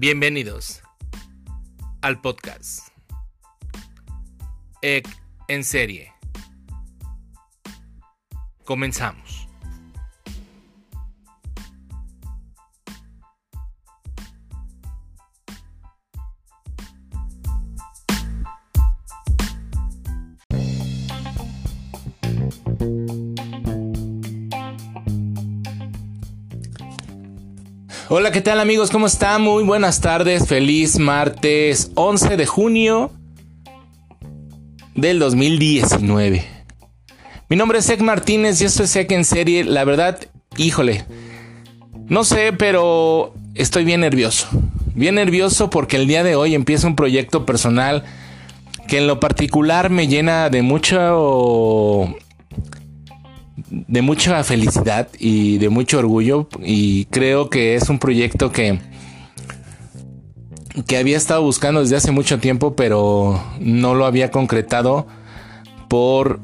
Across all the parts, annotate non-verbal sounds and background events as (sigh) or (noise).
Bienvenidos al podcast EC en serie. Comenzamos. Hola, ¿qué tal amigos? ¿Cómo están? Muy buenas tardes. Feliz martes 11 de junio del 2019. Mi nombre es Ek Martínez y esto es Ek en serie. La verdad, híjole, no sé, pero estoy bien nervioso. Bien nervioso porque el día de hoy empieza un proyecto personal que en lo particular me llena de mucho de mucha felicidad y de mucho orgullo y creo que es un proyecto que que había estado buscando desde hace mucho tiempo pero no lo había concretado por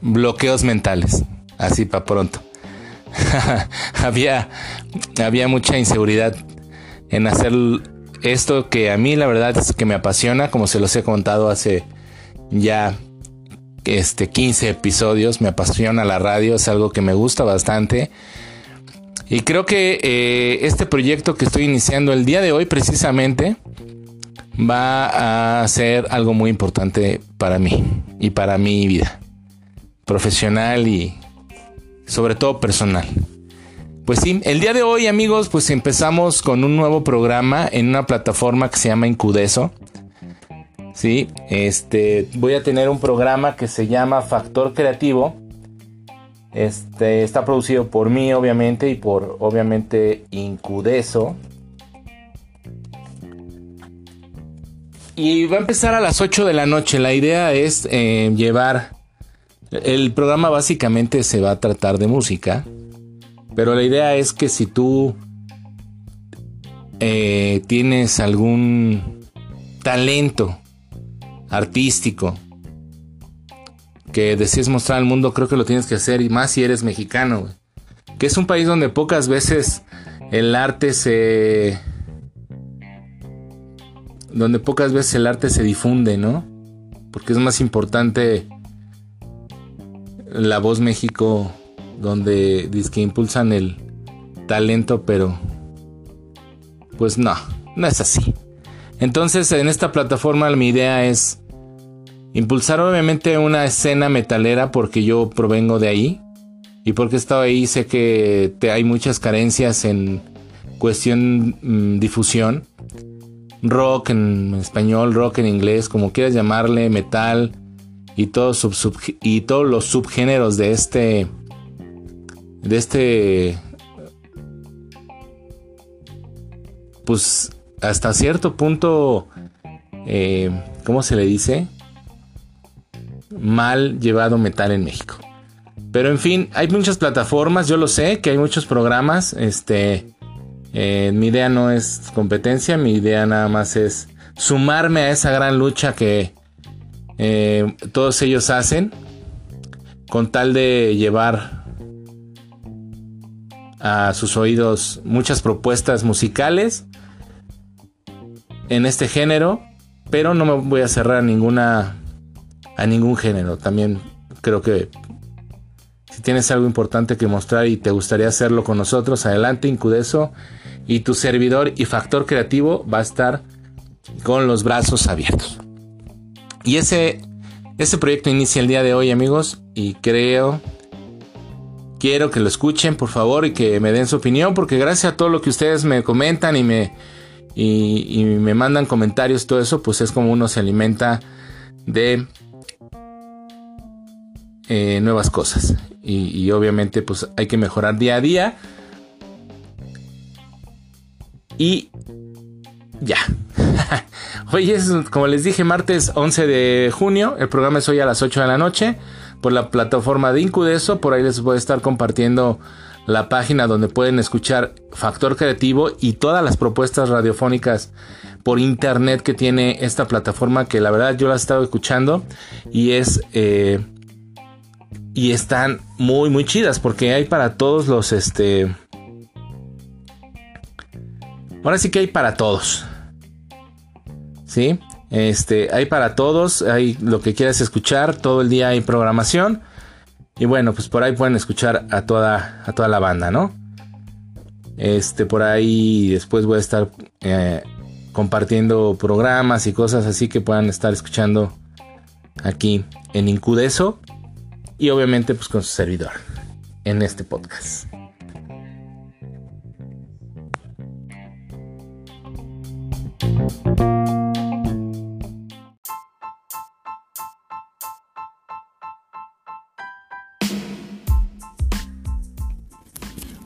bloqueos mentales. Así para pronto. (laughs) Había había mucha inseguridad en hacer esto que a mí la verdad es que me apasiona como se los he contado hace ya este 15 episodios, me apasiona la radio, es algo que me gusta bastante. Y creo que eh, este proyecto que estoy iniciando el día de hoy precisamente va a ser algo muy importante para mí y para mi vida profesional y sobre todo personal. Pues sí, el día de hoy amigos pues empezamos con un nuevo programa en una plataforma que se llama Incudeso. ¿Sí? Este, voy a tener un programa que se llama Factor Creativo. Este, está producido por mí, obviamente, y por, obviamente, Incudeso. Y va a empezar a las 8 de la noche. La idea es eh, llevar... El programa básicamente se va a tratar de música. Pero la idea es que si tú eh, tienes algún talento artístico que desees mostrar al mundo, creo que lo tienes que hacer, y más si eres mexicano, que es un país donde pocas veces el arte se... donde pocas veces el arte se difunde, ¿no? Porque es más importante la voz México, donde dice que impulsan el talento, pero pues no, no es así. Entonces en esta plataforma mi idea es Impulsar obviamente una escena metalera porque yo provengo de ahí y porque he estado ahí sé que te, hay muchas carencias en cuestión mm, difusión. Rock en español, rock en inglés, como quieras llamarle, metal y, todo y todos los subgéneros de este de este pues hasta cierto punto eh, ¿cómo se le dice? mal llevado metal en México. Pero en fin, hay muchas plataformas, yo lo sé, que hay muchos programas. Este, eh, mi idea no es competencia, mi idea nada más es sumarme a esa gran lucha que eh, todos ellos hacen con tal de llevar a sus oídos muchas propuestas musicales en este género, pero no me voy a cerrar ninguna a ningún género. También creo que si tienes algo importante que mostrar y te gustaría hacerlo con nosotros, adelante, Incudeso. Y tu servidor y factor creativo va a estar con los brazos abiertos. Y ese, ese proyecto inicia el día de hoy, amigos. Y creo, quiero que lo escuchen, por favor, y que me den su opinión, porque gracias a todo lo que ustedes me comentan y me, y, me mandan comentarios, todo eso, pues es como uno se alimenta de eh, nuevas cosas. Y, obviamente pues hay que mejorar día a día. Y ya. (laughs) hoy es, como les dije, martes 11 de junio. El programa es hoy a las 8 de la noche por la plataforma de Incudeso. Por ahí les voy a estar compartiendo la página donde pueden escuchar Factor Creativo y todas las propuestas radiofónicas por internet que tiene esta plataforma que la verdad yo la he estado escuchando y es eh, y están muy muy chidas porque hay para todos los este Ahora sí que hay para todos. ¿Sí? Este, hay para todos, hay lo que quieras escuchar, todo el día hay programación. Y bueno, pues por ahí pueden escuchar a toda, a toda la banda, ¿no? Este, por ahí después voy a estar eh, compartiendo programas y cosas así que puedan estar escuchando aquí en Incudeso. Y obviamente pues con su servidor en este podcast.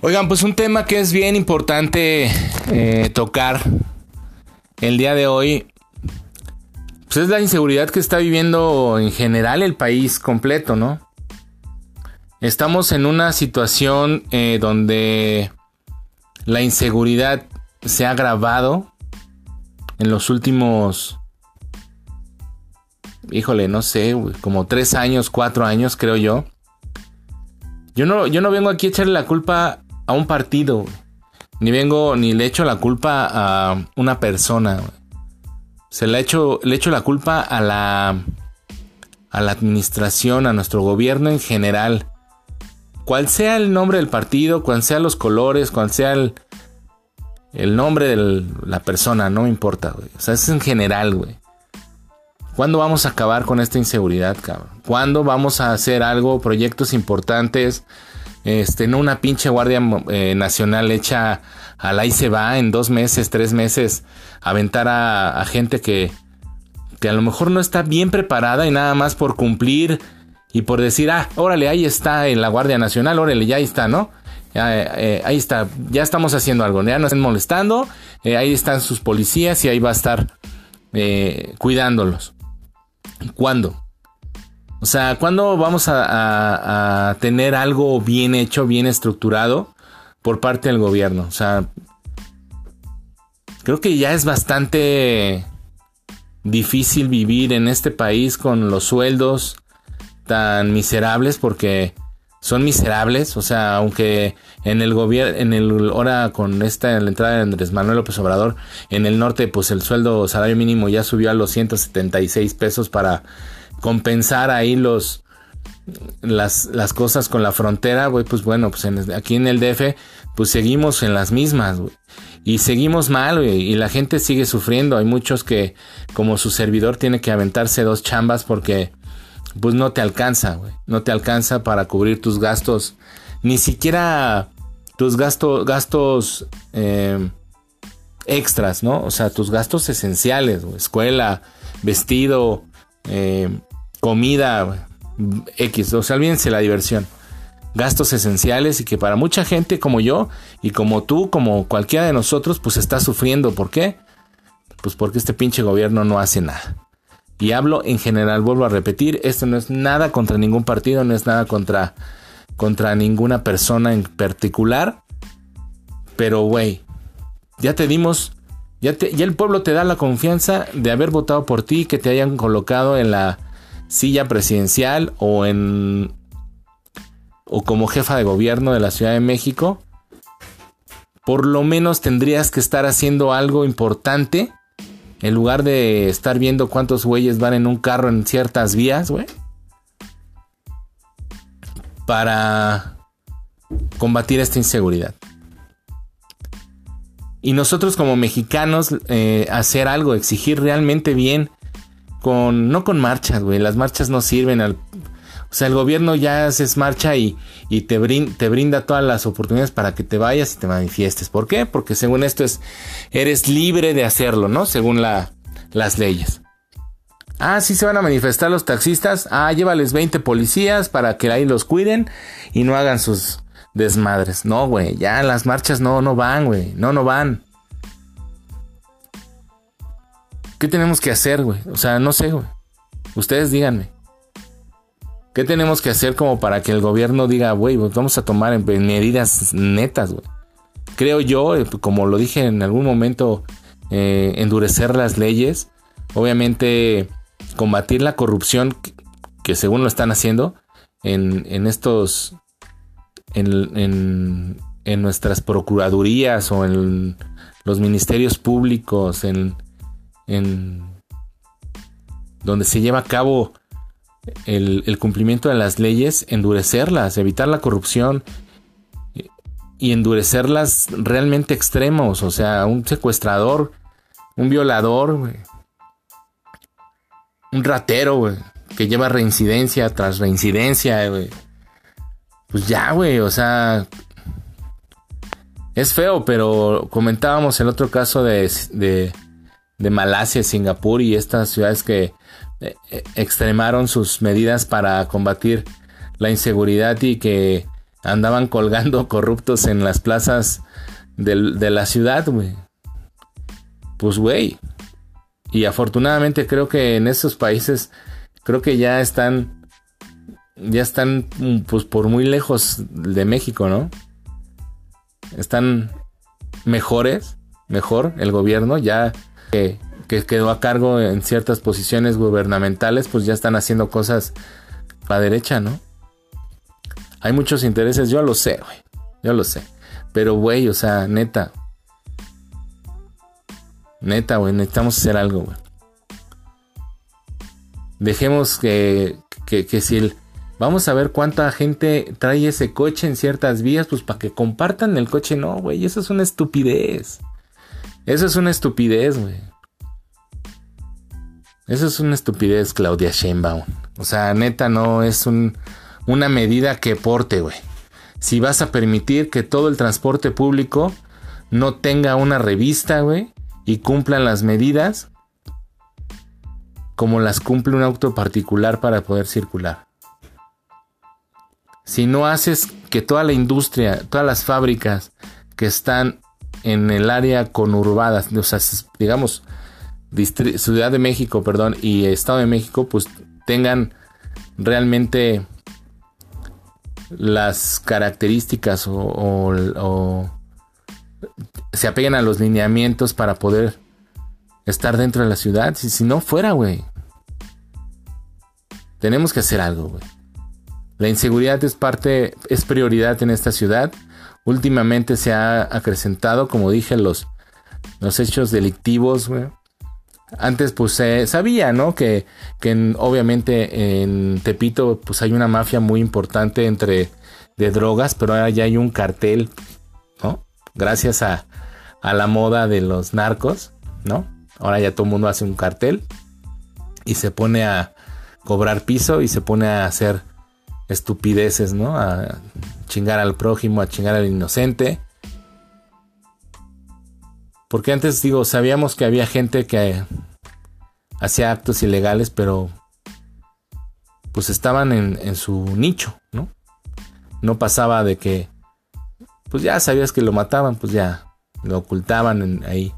Oigan, pues un tema que es bien importante eh, tocar el día de hoy, pues es la inseguridad que está viviendo en general el país completo, ¿no? Estamos en una situación eh, donde la inseguridad se ha agravado en los últimos, híjole, no sé, como tres años, cuatro años, creo yo. Yo no, yo no vengo aquí a echarle la culpa a un partido, ni vengo, ni le echo la culpa a una persona. Se le echo, le echo la culpa a la, a la administración, a nuestro gobierno en general. Cual sea el nombre del partido, cual sean los colores, cual sea el, el nombre de la persona, no importa, güey. O sea, es en general, güey. ¿Cuándo vamos a acabar con esta inseguridad, cabrón? ¿Cuándo vamos a hacer algo, proyectos importantes? Este, no una pinche guardia eh, nacional hecha al ahí se va en dos meses, tres meses, aventar a, gente que, que a lo mejor no está bien preparada y nada más por cumplir y por decir, ah, órale, ahí está en la Guardia Nacional, órale, ya ahí está, ¿no? Eh, ahí está, ya estamos haciendo algo, ya no estén molestando, eh, ahí están sus policías y ahí va a estar cuidándolos. ¿Cuándo? O sea, ¿cuándo vamos a, tener algo bien hecho, bien estructurado por parte del gobierno? O sea, creo que ya es bastante difícil vivir en este país con los sueldos tan miserables porque son miserables, o sea, aunque en el gobierno, en el ahora con esta la entrada de Andrés Manuel López Obrador, en el norte, pues el sueldo salario mínimo ya subió a los 176 pesos para compensar ahí los las, las cosas con la frontera, güey, pues bueno, pues aquí en el DF, pues seguimos en las mismas, güey. Y seguimos mal, güey, y la gente sigue sufriendo. Hay muchos que, como su servidor, tiene que aventarse dos chambas porque, pues no te alcanza, güey. No te alcanza para cubrir tus gastos, ni siquiera tus gastos, gastos eh, extras, ¿no? O sea, tus gastos esenciales. Escuela, vestido, eh, comida X, o sea, olvídense la diversión. Gastos esenciales y que para mucha gente como yo y como tú, como cualquiera de nosotros, pues está sufriendo. ¿Por qué? Pues porque este pinche gobierno no hace nada. Y hablo en general, vuelvo a repetir, esto no es nada contra ningún partido, no es nada contra, contra ninguna persona en particular. Pero, güey, ya te dimos, ya, el pueblo te da la confianza de haber votado por ti, que te hayan colocado en la silla presidencial o en o como jefa de gobierno de la Ciudad de México, por lo menos tendrías que estar haciendo algo importante en lugar de estar viendo cuántos güeyes van en un carro en ciertas vías, güey. Para combatir esta inseguridad. Y nosotros como mexicanos eh, hacer algo, exigir realmente bien con, no con marchas, güey, las marchas no sirven al... O sea, el gobierno ya haces marcha y, y te, te, brinda todas las oportunidades para que te vayas y te manifiestes. ¿Por qué? Porque según esto es, eres libre de hacerlo, ¿no? Según la, las leyes. Ah, sí se van a manifestar los taxistas. Ah, llévales 20 policías para que ahí los cuiden y no hagan sus desmadres. No, güey, ya las marchas no, no van, güey. No, no van. ¿Qué tenemos que hacer, güey? O sea, no sé, güey. Ustedes díganme. ¿Qué tenemos que hacer como para que el gobierno diga, güey, pues vamos a tomar medidas netas, güey? Creo yo, eh, como lo dije en algún momento, eh, endurecer las leyes. Obviamente, combatir la corrupción, que, según lo están haciendo en, en estos. En, en, en nuestras procuradurías o en los ministerios públicos, en, en donde se lleva a cabo el, cumplimiento de las leyes, endurecerlas, evitar la corrupción y endurecerlas realmente extremos. O sea, un secuestrador, un violador, un ratero, que lleva reincidencia tras reincidencia, Pues ya, güey, o sea, es feo, pero comentábamos el otro caso de, de, de Malasia, Singapur y estas ciudades que eh, eh, extremaron sus medidas para combatir la inseguridad y que andaban colgando (laughs) corruptos en las plazas de, la ciudad, güey. Pues, güey. Y afortunadamente creo que en esos países, creo que ya están, ya están, pues, por muy lejos de México, ¿no? Están mejores, mejor el gobierno, ya que que quedó a cargo en ciertas posiciones gubernamentales, pues ya están haciendo cosas para derecha, ¿no? Hay muchos intereses, yo lo sé, güey. Yo lo sé. Pero, güey, o sea, neta. Neta, güey, necesitamos hacer algo, güey. Dejemos que, que, que si el... Vamos a ver cuánta gente trae ese coche en ciertas vías, pues para que compartan el coche. No, güey, eso es una estupidez. Eso es una estupidez, güey. Eso es una estupidez, Claudia Sheinbaum. O sea, neta, no es una medida que porte, güey. Si vas a permitir que todo el transporte público no tenga una revista, güey, y cumplan las medidas como las cumple un auto particular para poder circular. Si no haces que toda la industria, todas las fábricas que están en el área conurbada, digamos, Ciudad de México, perdón, y Estado de México, pues tengan realmente las características o, se apeguen a los lineamientos para poder estar dentro de la ciudad. Si, si no fuera, güey. Tenemos que hacer algo, güey. La inseguridad es parte, es prioridad en esta ciudad. Últimamente se ha acrecentado, como dije, los, los hechos delictivos, antes pues se sabía, ¿no? Que, que obviamente en Tepito pues hay una mafia muy importante entre de drogas, pero ahora ya hay un cartel, ¿no? Gracias a, a la moda de los narcos, ¿no? Ahora ya todo el mundo hace un cartel y se pone a cobrar piso y se pone a hacer estupideces, ¿no? A chingar al prójimo, a chingar al inocente. Porque antes digo, sabíamos que había gente que hacía actos ilegales, pero pues estaban en, su nicho, ¿no? No pasaba de que, pues ya sabías que lo mataban, pues ya lo ocultaban ahí.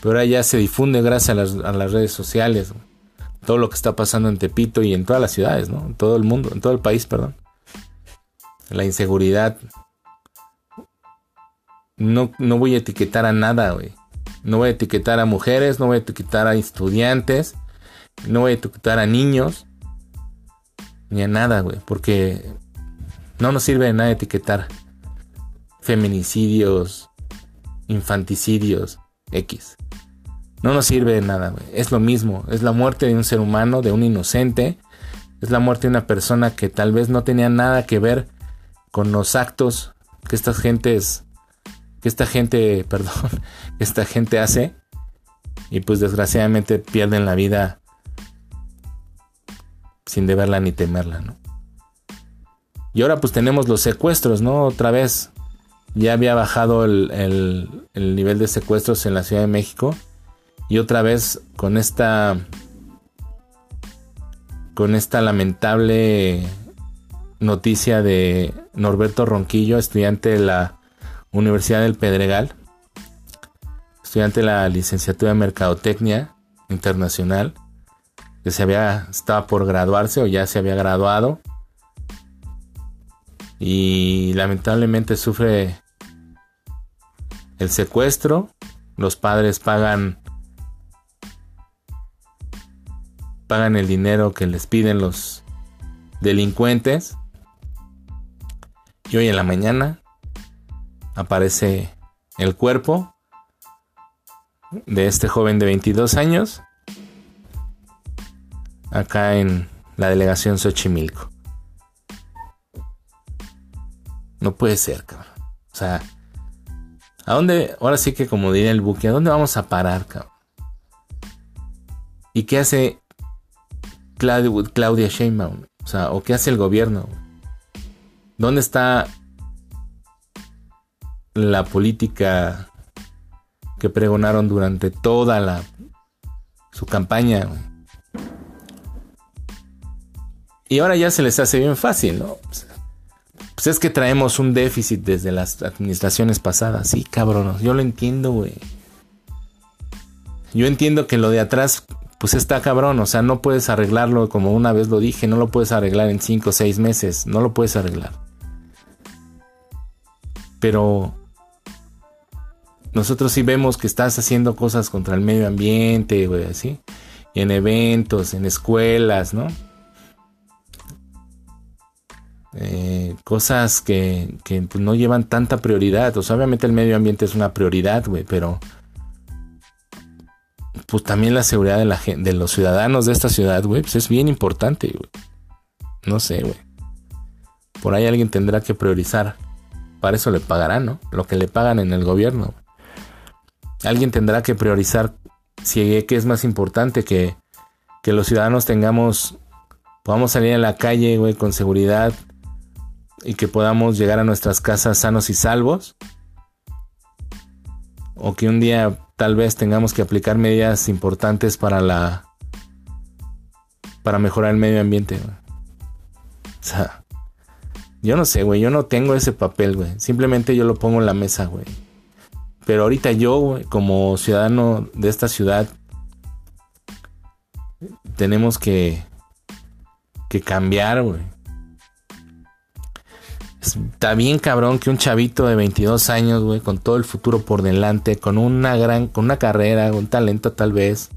Pero ahora ya se difunde gracias a las, redes sociales, todo lo que está pasando en Tepito y en todas las ciudades, ¿no? En todo el mundo, en todo el país, perdón. La inseguridad. No, no voy a etiquetar a nada, güey. No voy a etiquetar a mujeres, no voy a etiquetar a estudiantes, no voy a etiquetar a niños, ni a nada, güey, porque no nos sirve de nada etiquetar feminicidios, infanticidios, X. No nos sirve de nada. Es lo mismo, es la muerte de un ser humano, de un inocente, es la muerte de una persona que tal vez no tenía nada que ver con los actos que estas gentes que esta gente, (laughs) perdón, esta gente hace y pues desgraciadamente pierden la vida sin deberla ni temerla, ¿no? Y ahora pues tenemos los secuestros, ¿no? Otra vez ya había bajado el, el nivel de secuestros en la Ciudad de México y otra vez con esta con esta lamentable noticia de Norberto Ronquillo, estudiante de la Universidad del Pedregal, estudiante de la licenciatura de Mercadotecnia Internacional, que se había, estaba por graduarse o ya se había graduado. Y lamentablemente sufre el secuestro. Los padres pagan pagan el dinero que les piden los delincuentes. Y hoy en la mañana aparece el cuerpo de este joven de 22 años acá en la delegación Xochimilco. No puede ser, cabrón. O sea, ¿a dónde, ahora sí que como diría el buque, ¿a dónde vamos a parar, cabrón? ¿Y qué hace Claudia Sheinbaum? O sea, ¿o qué hace el gobierno? ¿Dónde está la política que pregonaron durante toda la su campaña? Y ahora ya se les hace bien fácil, ¿no? Pues es que traemos un déficit desde las administraciones pasadas. Sí, cabrón, yo lo entiendo, güey. Yo entiendo que lo de atrás, pues está cabrón. O sea, no puedes arreglarlo como una vez lo dije. No lo puedes arreglar en 5 o 6 meses. No lo puedes arreglar. Pero nosotros sí vemos que estás haciendo cosas contra el medio ambiente, güey, así. En eventos, en escuelas, ¿no? Eh, cosas que, pues, no llevan tanta prioridad. O sea, obviamente el medio ambiente es una prioridad, güey, pero pues también la seguridad de, la, de los ciudadanos de esta ciudad, güey, pues es bien importante, güey. No sé, güey. Por ahí alguien tendrá que priorizar. Para eso le pagarán, ¿no? Lo que le pagan en el gobierno. Alguien tendrá que priorizar si que es más importante que, que los ciudadanos tengamos, podamos salir a la calle, güey, con seguridad, y que podamos llegar a nuestras casas sanos y salvos. O que un día tal vez tengamos que aplicar medidas importantes para la para mejorar el medio ambiente. O sea, yo no sé, güey, yo no tengo ese papel, güey. Simplemente yo lo pongo en la mesa, güey. Pero ahorita yo, güey, como ciudadano de esta ciudad, tenemos que que cambiar, güey está bien cabrón que un chavito de 22 años, güey, con todo el futuro por delante, con una gran, con una carrera, un talento tal vez,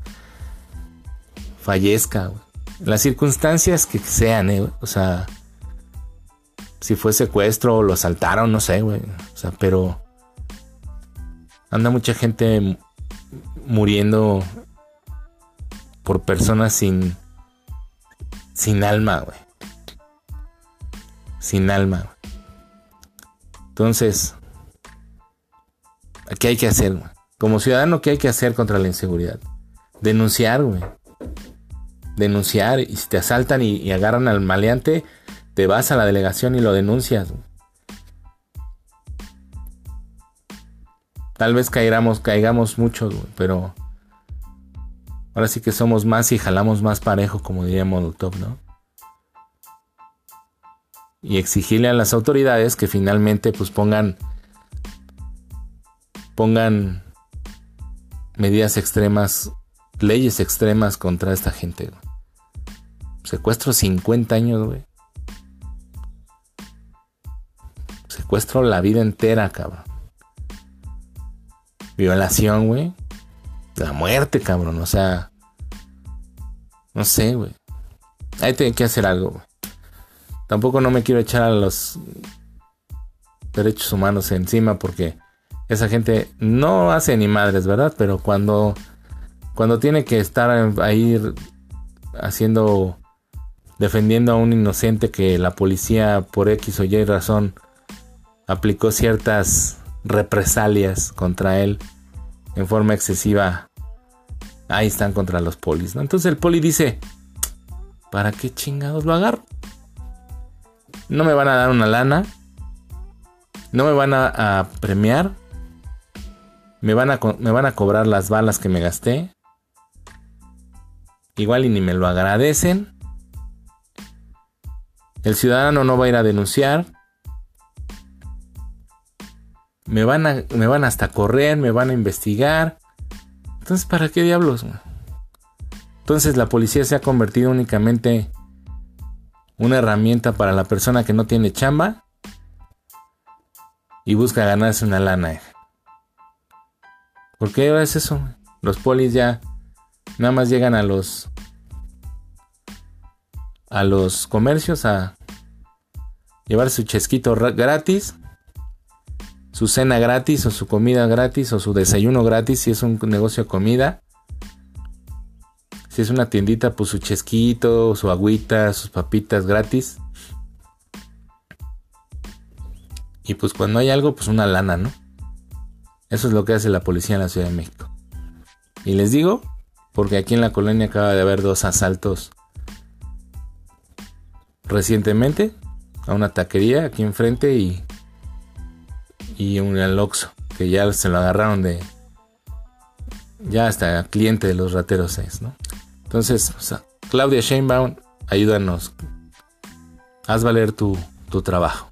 fallezca. Las circunstancias que sean, eh, o sea, si fue secuestro o lo asaltaron, no sé, güey. O sea, pero anda mucha gente muriendo por personas sin sin alma, güey. Sin alma. Güey. Entonces, ¿qué hay que hacer? Como ciudadano, ¿qué hay que hacer contra la inseguridad? Denunciar, güey. Denunciar. Y si te asaltan y, agarran al maleante, te vas a la delegación y lo denuncias. Tal vez caigamos, caigamos muchos, güey, pero ahora sí que somos más y jalamos más parejo, como diría Molotov, ¿no? Y exigirle a las autoridades que finalmente pues pongan pongan medidas extremas, leyes extremas contra esta gente. Secuestro 50 años, güey. Secuestro la vida entera, cabrón. Violación, güey. La muerte, cabrón. O sea. No sé, güey. Ahí tiene que hacer algo. Tampoco no me quiero echar a los derechos humanos encima porque esa gente no hace ni madres, ¿verdad? Pero cuando, cuando tiene que estar ahí haciendo, defendiendo a un inocente que la policía por X o Y razón aplicó ciertas represalias contra él en forma excesiva, ahí están contra los polis, ¿no? Entonces el poli dice, ¿para qué chingados lo agarro? No me van a dar una lana, no me van a, premiar, me van a, me van a cobrar las balas que me gasté, igual y ni me lo agradecen, el ciudadano no va a ir a denunciar, me van a, me van hasta correr, me van a investigar, entonces ¿para qué diablos? Entonces la policía se ha convertido únicamente una herramienta para la persona que no tiene chamba y busca ganarse una lana. ¿Por qué es eso? Los polis ya nada más llegan a los a los comercios a llevar su chesquito gratis, su cena gratis o su comida gratis o su desayuno gratis si es un negocio de comida. Es una tiendita, pues su chesquito, su agüita, sus papitas gratis. Y pues cuando hay algo, pues una lana, ¿no? Eso es lo que hace la policía en la Ciudad de México. Y les digo, porque aquí en la colonia acaba de haber dos asaltos recientemente a una taquería aquí enfrente y y un aloxo que ya se lo agarraron de ya hasta cliente de los rateros es, ¿no? Entonces, Claudia Sheinbaum, ayúdanos. Haz valer tu, tu trabajo.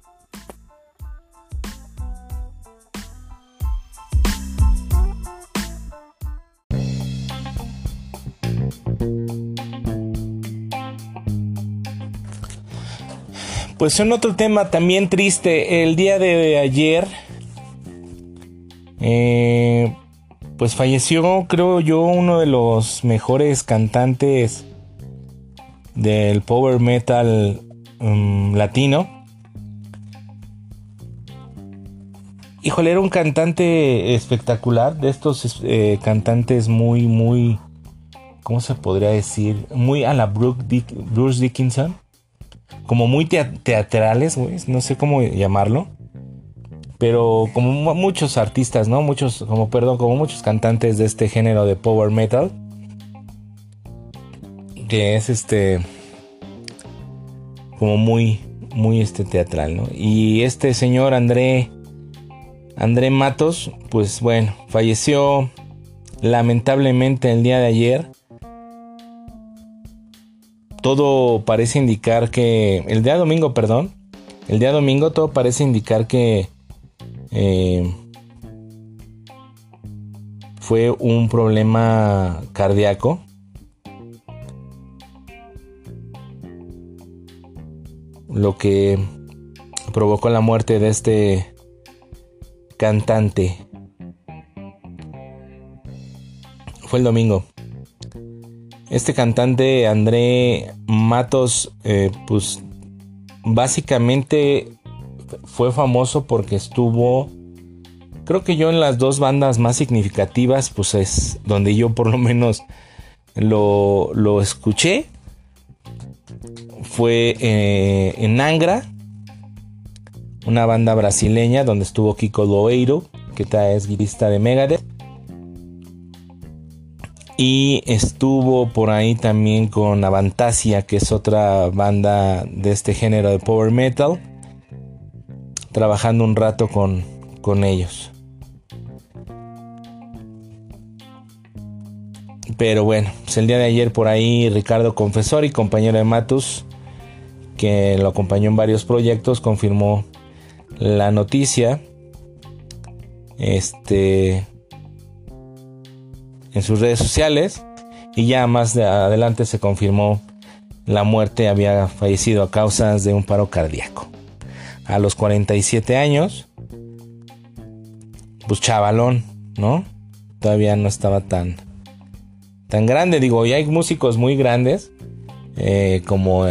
Pues en otro tema también triste, el día de ayer, eh, pues falleció, creo yo, uno de los mejores cantantes del power metal um, latino. Híjole, era un cantante espectacular, de estos eh, cantantes muy, muy, ¿cómo se podría decir? Muy a la Bruce Dickinson como muy teatrales, no sé cómo llamarlo. Pero como muchos artistas, ¿no? Muchos, como perdón, como muchos cantantes de este género de power metal. Que es este. Como muy, muy este teatral, ¿no? Y este señor André. André Matos, pues bueno, falleció lamentablemente el día de ayer todo parece indicar que el día domingo, perdón, el día domingo todo parece indicar que eh, fue un problema cardíaco. Lo que provocó la muerte de este cantante. Fue el domingo. Este cantante André Matos, eh, pues básicamente fue famoso porque estuvo, creo que yo en las dos bandas más significativas, pues es donde yo por lo menos lo, lo escuché. Fue eh, en Angra, una banda brasileña donde estuvo Kiko Loeiro, que es guitarrista de Megadeth. Y estuvo por ahí también con Avantasia, que es otra banda de este género de power metal. Trabajando un rato con, con ellos. Pero bueno, pues el día de ayer por ahí Ricardo Confesori, compañero de Matus, que lo acompañó en varios proyectos, confirmó la noticia. Este en sus redes sociales y ya más adelante se confirmó la muerte había fallecido a causa de un paro cardíaco. A los 47 años, pues chavalón, ¿no? Todavía no estaba tan, tan grande. Digo, y hay músicos muy grandes, eh, como,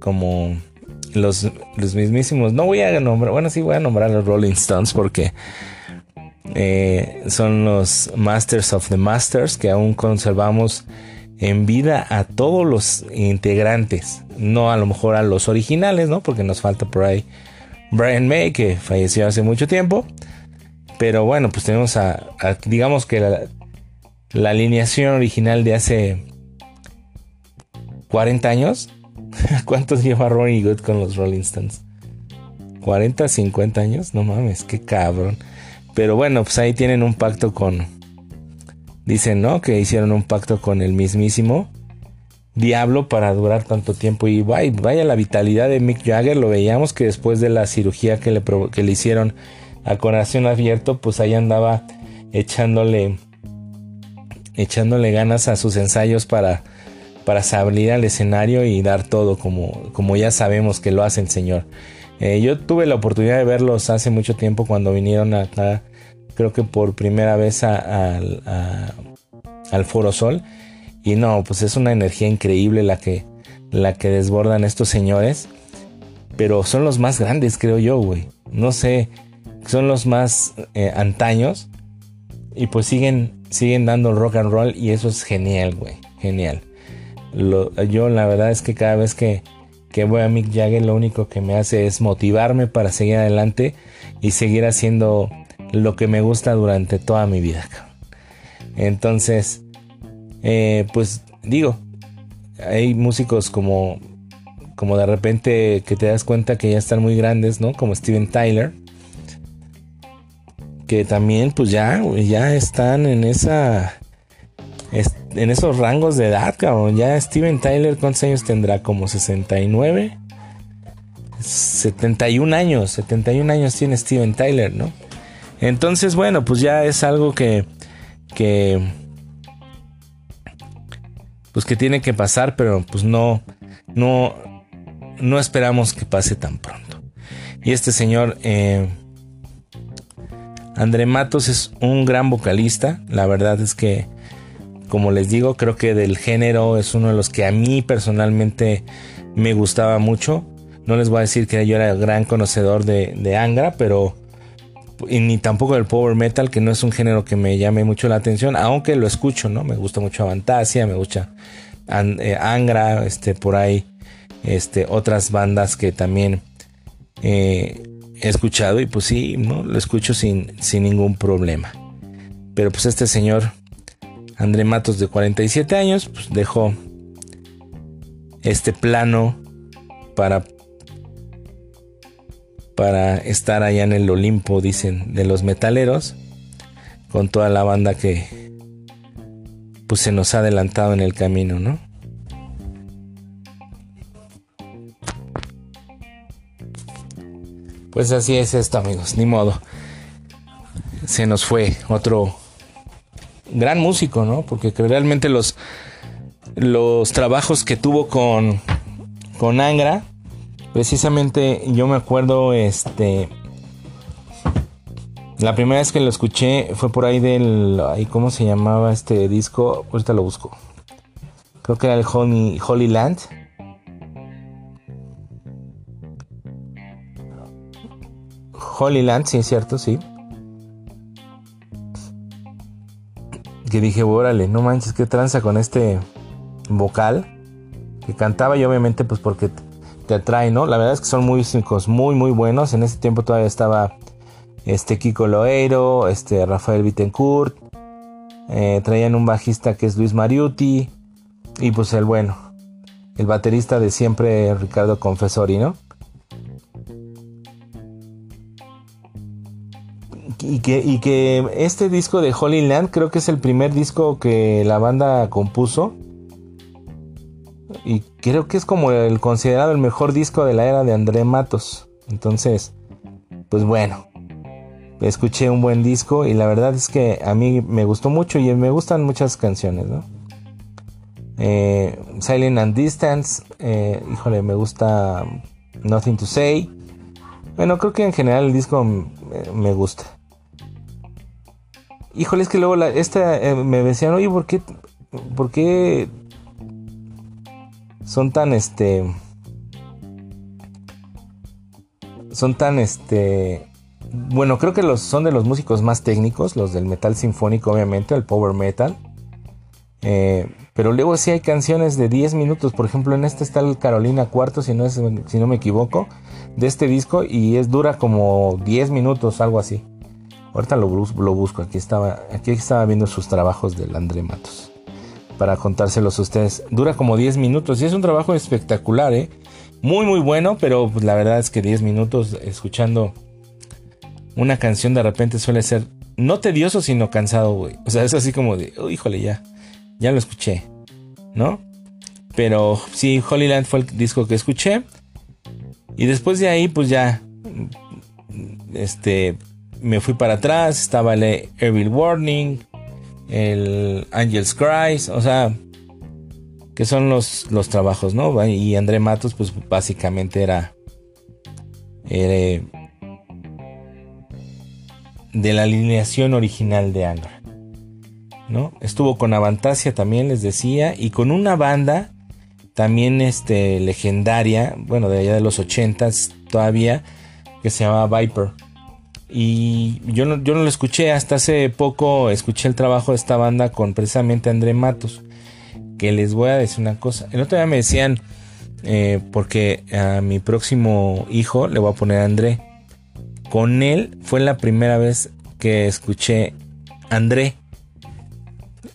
como los, los mismísimos. No voy a nombrar, bueno, sí voy a nombrar a los Rolling Stones porque eh, son los Masters of the Masters que aún conservamos en vida a todos los integrantes, no a lo mejor a los originales, ¿no? Porque nos falta por ahí Brian May que falleció hace mucho tiempo, pero bueno, pues tenemos a, digamos que la, la, alineación original de hace 40 años. (laughs) ¿Cuántos lleva Ronnie Good con los Rolling Stones? 40, 50 años, no mames, qué cabrón. Pero bueno, pues ahí tienen un pacto con... Dicen, ¿no? Que hicieron un pacto con el mismísimo diablo para durar tanto tiempo. Y vaya, la vitalidad de Mick Jagger. Lo veíamos que después de la cirugía que le, que le hicieron a corazón abierto, pues ahí andaba echándole echándole ganas a sus ensayos para, para salir al escenario y dar todo como, como ya sabemos que lo hace el Señor. Eh, yo tuve la oportunidad de verlos hace mucho tiempo cuando vinieron acá, creo que por primera vez al Foro Sol. Y no, pues es una energía increíble la que, la que desbordan estos señores. Pero son los más grandes, creo yo, güey. No sé son los más eh, antaños. Y pues siguen, siguen dando rock and roll y eso es genial, güey. Genial. yo la verdad es que cada vez que, que voy a Mick Jagger lo único que me hace es motivarme para seguir adelante y seguir haciendo lo que me gusta durante toda mi vida. Entonces, eh, pues digo, hay músicos como, como de repente que te das cuenta que ya están muy grandes, ¿no? Como Steven Tyler. Que también pues ya, ya están en esa... En esos rangos de edad, cabrón. Ya Steven Tyler, ¿cuántos años tendrá? Como 69. 71 años. 71 años tiene Steven Tyler, ¿no? Entonces, bueno, pues ya es algo que... que pues que tiene que pasar, pero pues no, no, no esperamos que pase tan pronto. Y este señor, eh, André Matos es un gran vocalista, la verdad es que, como les digo, creo que del género es uno de los que a mí personalmente me gustaba mucho. No les voy a decir que yo era gran conocedor de, de Angra, pero ni tampoco del power metal, que no es un género que me llame mucho la atención, aunque lo escucho, ¿no? Me gusta mucho Avantasia, me gusta eh, Angra, este, por ahí, este, otras bandas que también eh, he escuchado y pues sí, ¿no? Lo escucho sin, sin ningún problema. Pero pues este señor, André Matos de 47 años, pues dejó este plano para para estar allá en el Olimpo, dicen, de los metaleros, con toda la banda que pues se nos ha adelantado en el camino, ¿no? Pues así es esto, amigos, ni modo. Se nos fue otro gran músico, ¿no? Porque realmente los los trabajos que tuvo con con Angra Precisamente yo me acuerdo, este, la primera vez que lo escuché fue por ahí del, ahí cómo se llamaba este disco, ahorita lo busco. Creo que era el Holy, Holy Land. Holy Land, sí es cierto, sí. Que dije, órale, no manches, qué tranza con este vocal. Que cantaba y obviamente pues porque te atrae, ¿no? La verdad es que son músicos muy, muy buenos. En ese tiempo todavía estaba este Kiko Loeiro, este Rafael Bittencourt. Eh, traían un bajista que es Luis Mariuti. Y pues el bueno, el baterista de siempre, Ricardo Confesori, ¿no? Y que, y que este disco de Holy Land creo que es el primer disco que la banda compuso y creo que es como el considerado el mejor disco de la era de André Matos. Entonces, pues bueno, escuché un buen disco y la verdad es que a mí me gustó mucho y me gustan muchas canciones, ¿no? Eh, Silent and Distance, eh, híjole, me gusta Nothing to Say. Bueno, creo que en general el disco me, gusta. Híjole, es que luego la, esta eh, me decían, oye, ¿por qué, ¿por qué son tan este son tan este bueno creo que los son de los músicos más técnicos los del metal sinfónico obviamente el power metal eh, pero luego sí hay canciones de 10 minutos por ejemplo en este está el Carolina Cuarto si no si no me equivoco de este disco y es dura como 10 minutos algo así. Ahorita lo, lo busco aquí estaba aquí estaba viendo sus trabajos del André Matos para contárselos a ustedes. Dura como 10 minutos y es un trabajo espectacular, ¿eh? Muy, muy bueno, pero la verdad es que 10 minutos escuchando una canción de repente suele ser no tedioso, sino cansado. O sea, es así como de, oh, híjole, ya, ya lo escuché, ¿no? Pero sí, Holyland fue el disco que escuché. Y después de ahí, pues ya, este, me fui para atrás, estaba el Evil Warning, el Angel's Cries, o sea, que son los, los trabajos, ¿no? Y André Matos, pues básicamente era, de la alineación original de Angra, ¿no? Estuvo con Avantasia también, les decía, y con una banda también este, legendaria, bueno, de allá de los ochentas todavía, que se llamaba Viper. Y yo no, yo no lo escuché, hasta hace poco escuché el trabajo de esta banda con precisamente André Matos. Que les voy a decir una cosa. El otro día me decían, eh, porque a mi próximo hijo le voy a poner André. Con él fue la primera vez que escuché André.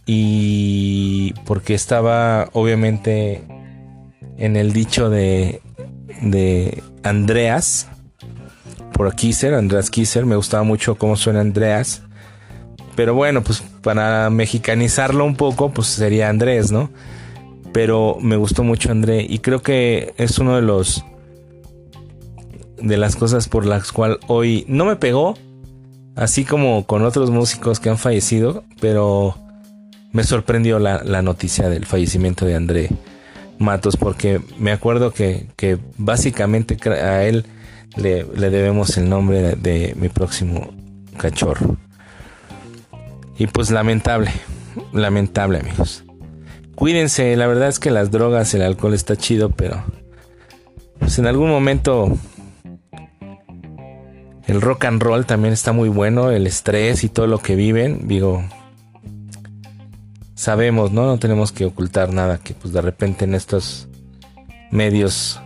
Y porque estaba obviamente en el dicho de, de Andreas, por Kisser, Andreas Kisser, me gustaba mucho cómo suena Andreas. Pero bueno, pues para mexicanizarlo un poco, pues sería Andrés, ¿no? Pero me gustó mucho André y creo que es uno de los de las cosas por las cuales hoy no me pegó, así como con otros músicos que han fallecido, pero me sorprendió la, noticia del fallecimiento de André Matos porque me acuerdo que, que básicamente a él le, debemos el nombre de, mi próximo cachorro. Y pues lamentable, lamentable amigos. Cuídense, la verdad es que las drogas, el alcohol está chido, pero pues en algún momento el rock and roll también está muy bueno, el estrés y todo lo que viven, digo, sabemos, ¿no? No tenemos que ocultar nada que pues de repente en estos medios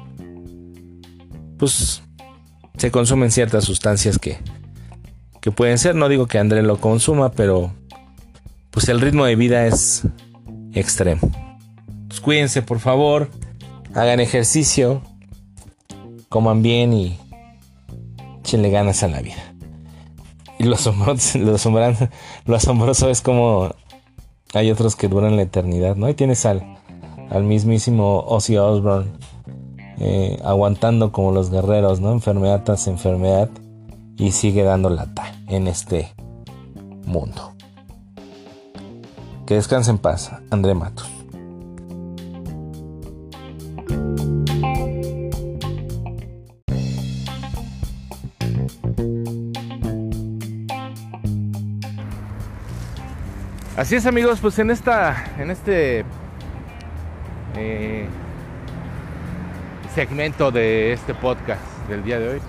pues se consumen ciertas sustancias que que pueden ser, no digo que André lo consuma, pero pues el ritmo de vida es extremo. Pues cuídense, por favor, hagan ejercicio, coman bien y echenle ganas a la vida. Y lo asombroso, (laughs) lo asombroso, lo asombroso es como hay otros que duran la eternidad, ¿no? Y tienes al, al mismísimo Ozzy Osbourne eh, aguantando como los guerreros, ¿no? Enfermedad tras enfermedad y sigue dando lata en este mundo. Que descanse en paz, André Matos. Así es amigos, pues en esta, en este eh, segmento de este podcast del día de hoy,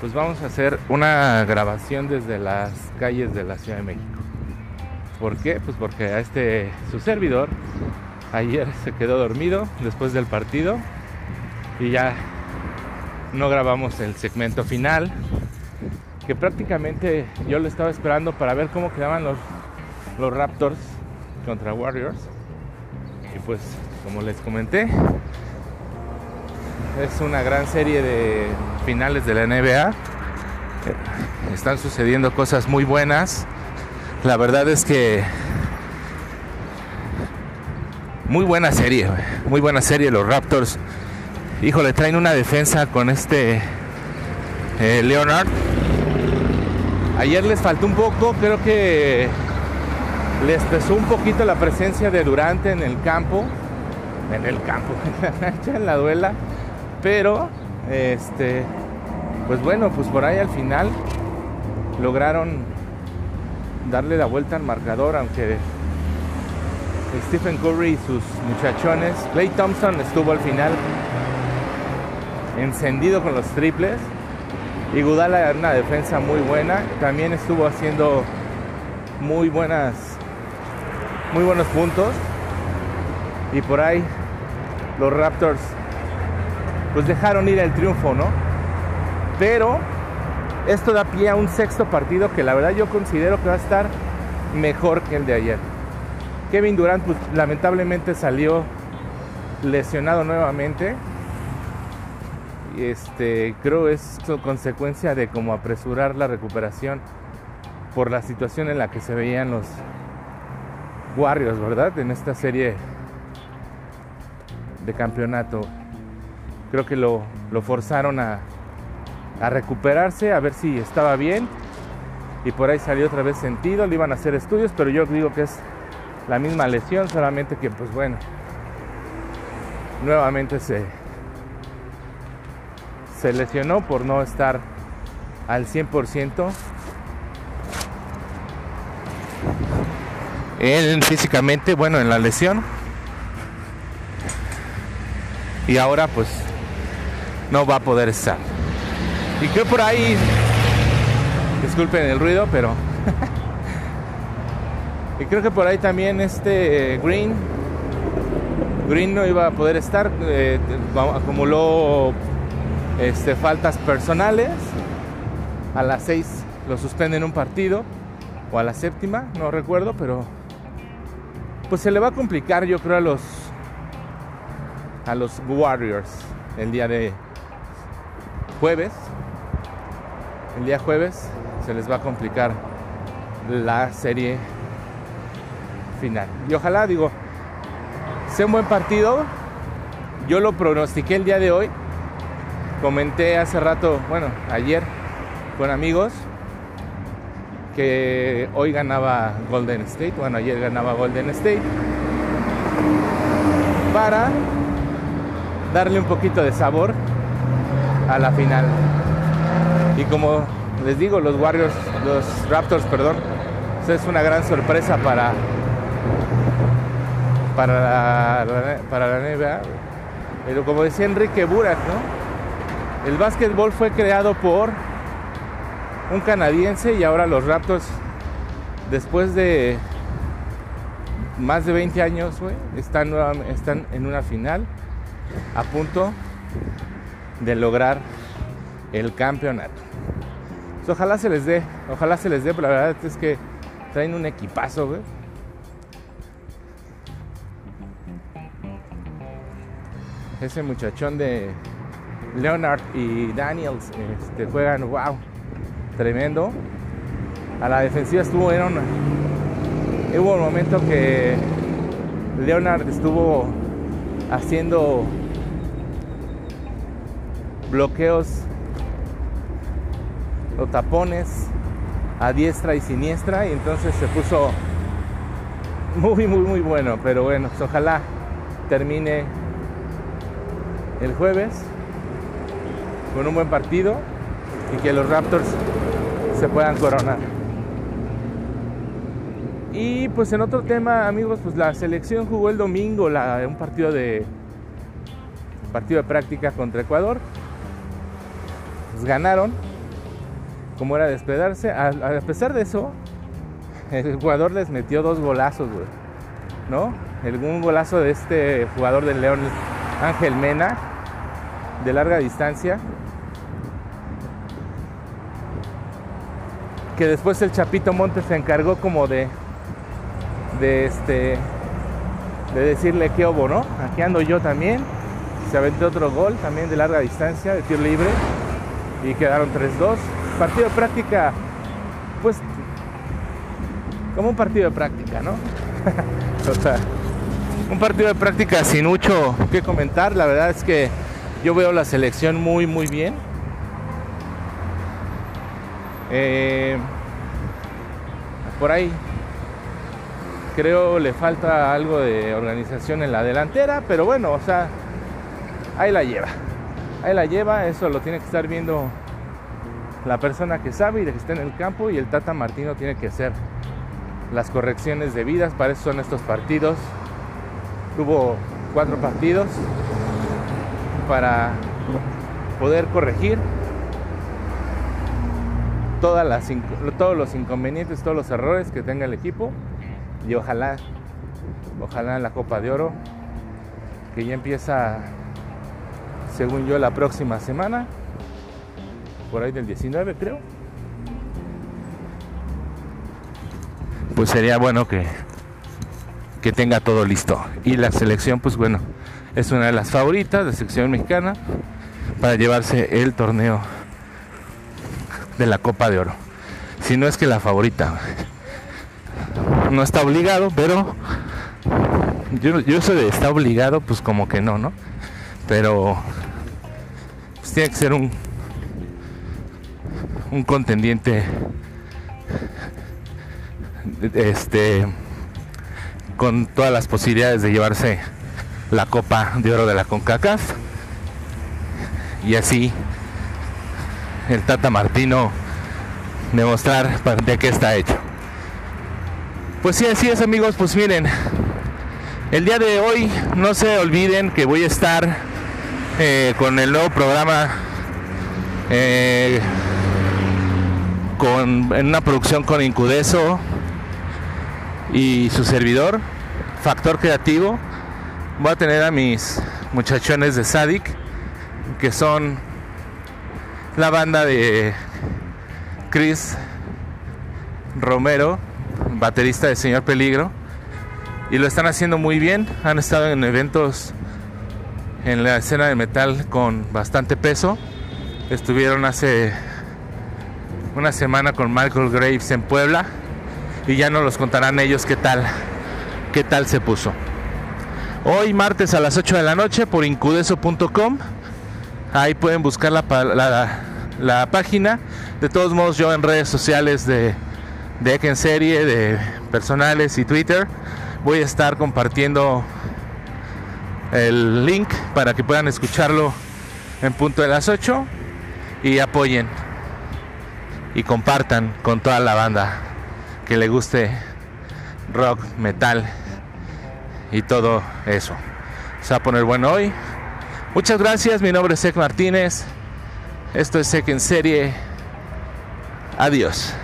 pues vamos a hacer una grabación desde las calles de la Ciudad de México. ¿Por qué? Pues porque a este su servidor ayer se quedó dormido después del partido y ya no grabamos el segmento final que prácticamente yo lo estaba esperando para ver cómo quedaban los, los Raptors contra Warriors. Y pues, como les comenté, es una gran serie de finales de la NBA. Están sucediendo cosas muy buenas. La verdad es que muy buena serie, muy buena serie los Raptors. Híjole, traen una defensa con este eh, Leonard Ayer les faltó un poco, creo que les pesó un poquito la presencia de Durante en el campo, en el campo, (laughs) en la duela, pero este, pues bueno, pues por ahí al final lograron darle la vuelta al marcador, aunque Stephen Curry y sus muchachones, Clay Thompson estuvo al final encendido con los triples y Gudala era una defensa muy buena. También estuvo haciendo muy buenas, muy buenos puntos. Y por ahí los Raptors pues dejaron ir el triunfo, ¿no? Pero esto da pie a un sexto partido que la verdad yo considero que va a estar mejor que el de ayer. Kevin Durant pues, lamentablemente salió lesionado nuevamente este, creo es consecuencia de como apresurar la recuperación por la situación en la que se veían los Warriors, ¿verdad? En esta serie de campeonato. Creo que lo, forzaron a, recuperarse, a ver si estaba bien. Y por ahí salió otra vez sentido, le iban a hacer estudios, pero yo digo que es la misma lesión, solamente que pues bueno, nuevamente se, se lesionó por no estar al 100%. Él físicamente, bueno, en la lesión. Y ahora pues no va a poder estar. Y que por ahí Disculpen el ruido, pero... (laughs) y creo que por ahí también este Green... Green no iba a poder estar, eh, acumuló este, faltas personales. A las 6 lo suspenden un partido, o a la séptima, no recuerdo, pero pues se le va a complicar, yo creo, a los a los Warriors el día de jueves. El día jueves se les va a complicar la serie final. Y ojalá, digo, sea un buen partido. Yo lo pronostiqué el día de hoy. Comenté hace rato, bueno, ayer con amigos que hoy ganaba Golden State, bueno, ayer ganaba Golden State, para darle un poquito de sabor a la final. Y como les digo, los Warriors, los Raptors, perdón, es una gran sorpresa para para la, para la NBA. Pero como decía Enrique Burak, ¿no? El básquetbol fue creado por un canadiense y ahora los Raptors, después de más de 20 años, están, están en una final a punto de lograr el campeonato. Pues ojalá se les dé, ojalá se les dé, pero la verdad es que traen un equipazo, güey. Ese muchachón de Leonard y Daniels este, juegan, wow, tremendo. A la defensiva estuvo, era hubo un momento que Leonard estuvo haciendo bloqueos o tapones a diestra y siniestra y entonces se puso muy muy muy bueno pero bueno pues ojalá termine el jueves con un buen partido y que los Raptors se puedan coronar. Y pues en otro tema, amigos, pues la selección jugó el domingo un partido de partido de práctica contra Ecuador. Ganaron, como era de. A, pesar de eso, el Ecuador les metió dos golazos. ¿No? Un golazo de este jugador del León, Ángel Mena, de larga distancia, que después el Chapito Montes se encargó como de de este de decirle que obo, ¿no? Aquí ando yo también. Se aventó otro gol también de larga distancia, de tiro libre y quedaron 3-2. Partido de práctica pues como un partido de práctica, ¿no? (laughs) o sea, un partido de práctica sin mucho que comentar, la verdad es que yo veo la selección muy muy bien eh, por ahí creo le falta algo de organización en la delantera, pero bueno, o sea, ahí la lleva. Ahí la lleva, eso lo tiene que estar viendo la persona que sabe y de que está en el campo y el Tata Martino tiene que hacer las correcciones debidas, para eso son estos partidos. Tuvo cuatro partidos para poder corregir todas las, todos los inconvenientes, todos los errores que tenga el equipo y ojalá, ojalá la Copa de Oro, que ya empieza, según yo, la próxima semana, por ahí del 19 creo. Pues sería bueno que, que tenga todo listo. Y la selección, pues bueno, es una de las favoritas de selección mexicana para llevarse el torneo de la Copa de Oro. Si no es que la favorita. No está obligado, pero yo, yo de está obligado, pues como que no, ¿no? Pero tiene que ser un un contendiente este con todas las posibilidades de llevarse la copa de oro de la CONCACAF y así el Tata Martino demostrar de qué está hecho. Pues sí, así es amigos, pues miren, el día de hoy no se olviden que voy a estar eh, con el nuevo programa eh, con, en una producción con Incudeso y su servidor, Factor Creativo. Voy a tener a mis muchachones de Sadik, que son la banda de Chris Romero, baterista de Señor Peligro. Y lo están haciendo muy bien. Han estado en eventos en la escena de metal con bastante peso. Estuvieron hace una semana con Michael Graves en Puebla y ya nos los contarán ellos qué tal, qué tal se puso. Hoy martes a las 8 de la noche por incudeso.com. Ahí pueden buscar la, la, página. De todos modos yo en redes sociales de, de en Serie, de personales y Twitter voy a estar compartiendo el link para que puedan escucharlo en punto de las 8 y apoyen y compartan con toda la banda que le guste rock, metal y todo eso. Se va a poner bueno hoy. Muchas gracias, mi nombre es Sek Martínez. Esto es Sek en serie. Adiós.